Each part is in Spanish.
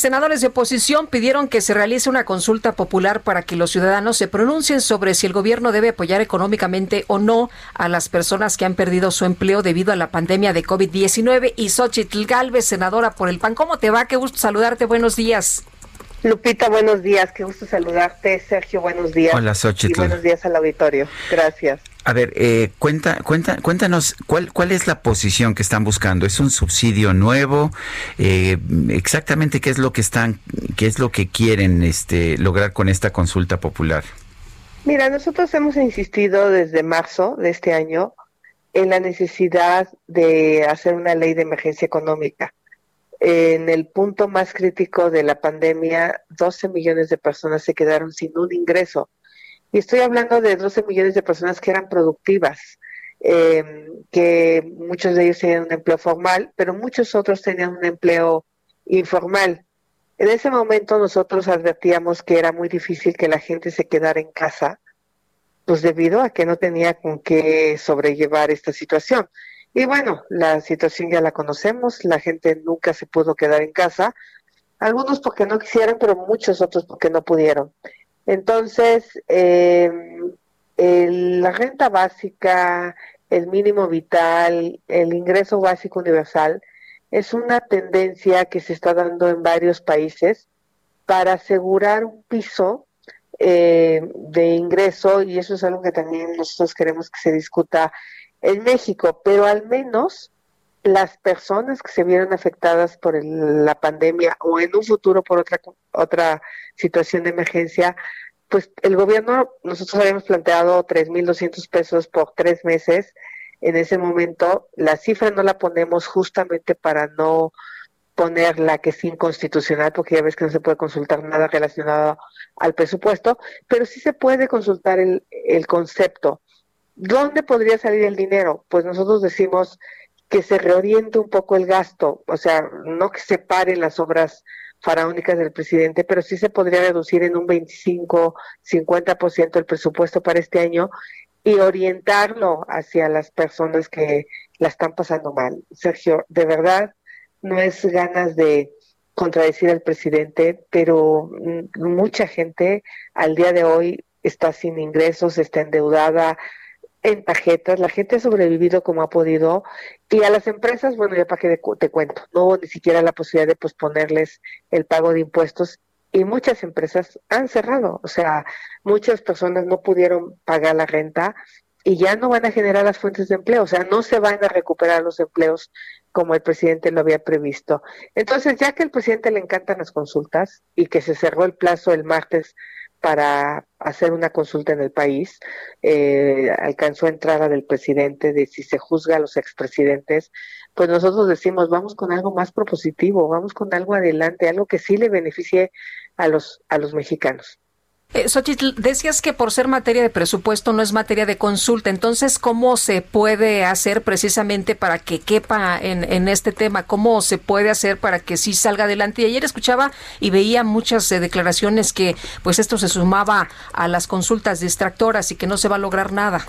Senadores de oposición pidieron que se realice una consulta popular para que los ciudadanos se pronuncien sobre si el gobierno debe apoyar económicamente o no a las personas que han perdido su empleo debido a la pandemia de COVID-19. Y Xochitl Galvez, senadora por el PAN, ¿cómo te va? Qué gusto saludarte. Buenos días. Lupita, buenos días, qué gusto saludarte. Sergio, buenos días. Hola, Xochitl. Y buenos días al auditorio. Gracias. A ver, eh, cuenta, cuenta, cuéntanos cuál, cuál es la posición que están buscando. ¿Es un subsidio nuevo? Eh, exactamente qué es lo que están, qué es lo que quieren, este, lograr con esta consulta popular. Mira, nosotros hemos insistido desde marzo de este año en la necesidad de hacer una ley de emergencia económica en el punto más crítico de la pandemia, 12 millones de personas se quedaron sin un ingreso. Y estoy hablando de 12 millones de personas que eran productivas, eh, que muchos de ellos tenían un empleo formal, pero muchos otros tenían un empleo informal. En ese momento nosotros advertíamos que era muy difícil que la gente se quedara en casa, pues debido a que no tenía con qué sobrellevar esta situación. Y bueno, la situación ya la conocemos, la gente nunca se pudo quedar en casa, algunos porque no quisieron, pero muchos otros porque no pudieron. Entonces, eh, la renta básica, el mínimo vital, el ingreso básico universal, es una tendencia que se está dando en varios países para asegurar un piso eh, de ingreso y eso es algo que también nosotros queremos que se discuta en México, pero al menos las personas que se vieron afectadas por la pandemia o en un futuro por otra otra situación de emergencia, pues el gobierno, nosotros habíamos planteado 3.200 pesos por tres meses. En ese momento, la cifra no la ponemos justamente para no poner la que es inconstitucional, porque ya ves que no se puede consultar nada relacionado al presupuesto, pero sí se puede consultar el, el concepto ¿Dónde podría salir el dinero? Pues nosotros decimos que se reoriente un poco el gasto, o sea, no que se paren las obras faraónicas del presidente, pero sí se podría reducir en un 25, 50% el presupuesto para este año y orientarlo hacia las personas que la están pasando mal. Sergio, de verdad, no es ganas de contradecir al presidente, pero mucha gente al día de hoy está sin ingresos, está endeudada, en tarjetas, la gente ha sobrevivido como ha podido y a las empresas, bueno, ya para que te cuento, no hubo ni siquiera la posibilidad de posponerles el pago de impuestos y muchas empresas han cerrado, o sea, muchas personas no pudieron pagar la renta y ya no van a generar las fuentes de empleo, o sea, no se van a recuperar los empleos como el presidente lo había previsto. Entonces, ya que al presidente le encantan las consultas y que se cerró el plazo el martes para hacer una consulta en el país. Eh, alcanzó entrada del presidente de si se juzga a los expresidentes. Pues nosotros decimos, vamos con algo más propositivo, vamos con algo adelante, algo que sí le beneficie a los, a los mexicanos. Eh, Xochitl, decías que por ser materia de presupuesto no es materia de consulta. Entonces, ¿cómo se puede hacer precisamente para que quepa en, este tema? ¿Cómo se puede hacer para que sí salga adelante? Y ayer escuchaba y veía muchas eh, declaraciones que pues esto se sumaba a las consultas distractoras y que no se va a lograr nada.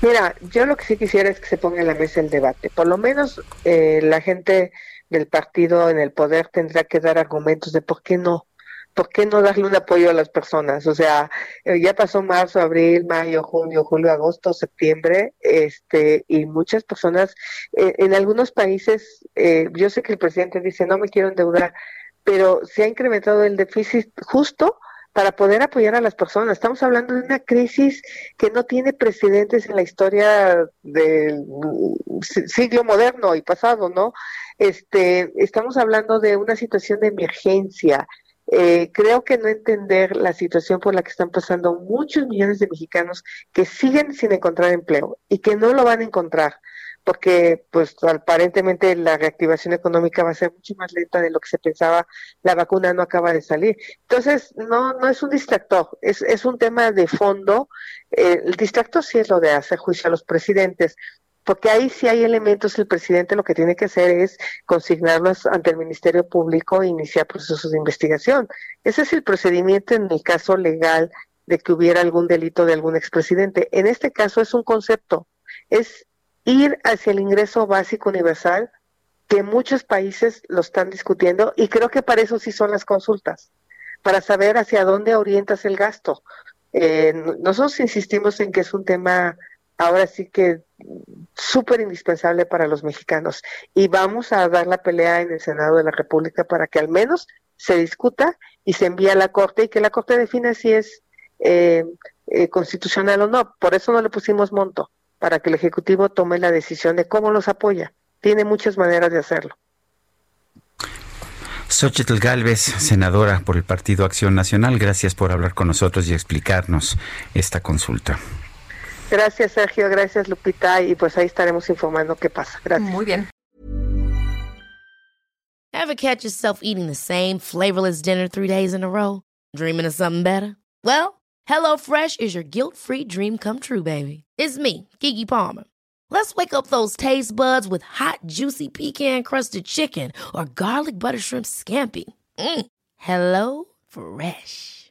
Mira, yo lo que sí quisiera es que se ponga en la mesa el debate. Por lo menos eh, la gente del partido en el poder tendrá que dar argumentos de por qué no ¿por qué no darle un apoyo a las personas? O sea, eh, ya pasó marzo, abril, mayo, junio, julio, agosto, septiembre, este, y muchas personas, eh, en algunos países, eh, yo sé que el presidente dice, no me quiero endeudar, pero se ha incrementado el déficit justo para poder apoyar a las personas. Estamos hablando de una crisis que no tiene precedentes en la historia del siglo moderno y pasado, ¿no? Este, estamos hablando de una situación de emergencia, eh, creo que no entender la situación por la que están pasando muchos millones de mexicanos que siguen sin encontrar empleo y que no lo van a encontrar porque pues aparentemente la reactivación económica va a ser mucho más lenta de lo que se pensaba, la vacuna no acaba de salir. Entonces, no, no es un distractor, es, es un tema de fondo. Eh, el distractor sí es lo de hacer juicio a los presidentes, porque ahí sí hay elementos, el presidente lo que tiene que hacer es consignarlos ante el Ministerio Público e iniciar procesos de investigación. Ese es el procedimiento en el caso legal de que hubiera algún delito de algún expresidente. En este caso es un concepto, es ir hacia el ingreso básico universal, que muchos países lo están discutiendo y creo que para eso sí son las consultas, para saber hacia dónde orientas el gasto. Eh, nosotros insistimos en que es un tema ahora sí que súper indispensable para los mexicanos y vamos a dar la pelea en el Senado de la República para que al menos se discuta y se envíe a la Corte y que la Corte defina si es eh, eh, constitucional o no. Por eso no le pusimos monto para que el Ejecutivo tome la decisión de cómo los apoya. Tiene muchas maneras de hacerlo. Xochitl Galvez, senadora por el Partido Acción Nacional, gracias por hablar con nosotros y explicarnos esta consulta. Gracias, Sergio. Gracias, Lupita. Y pues ahí estaremos informando qué pasa. Gracias. Muy bien. Ever catch yourself eating the same flavorless dinner three days in a row? Dreaming of something better? Well, HelloFresh is your guilt-free dream come true, baby. It's me, Kiki Palmer. Let's wake up those taste buds with hot, juicy pecan-crusted chicken or garlic butter shrimp scampi. Mm. Hello Fresh.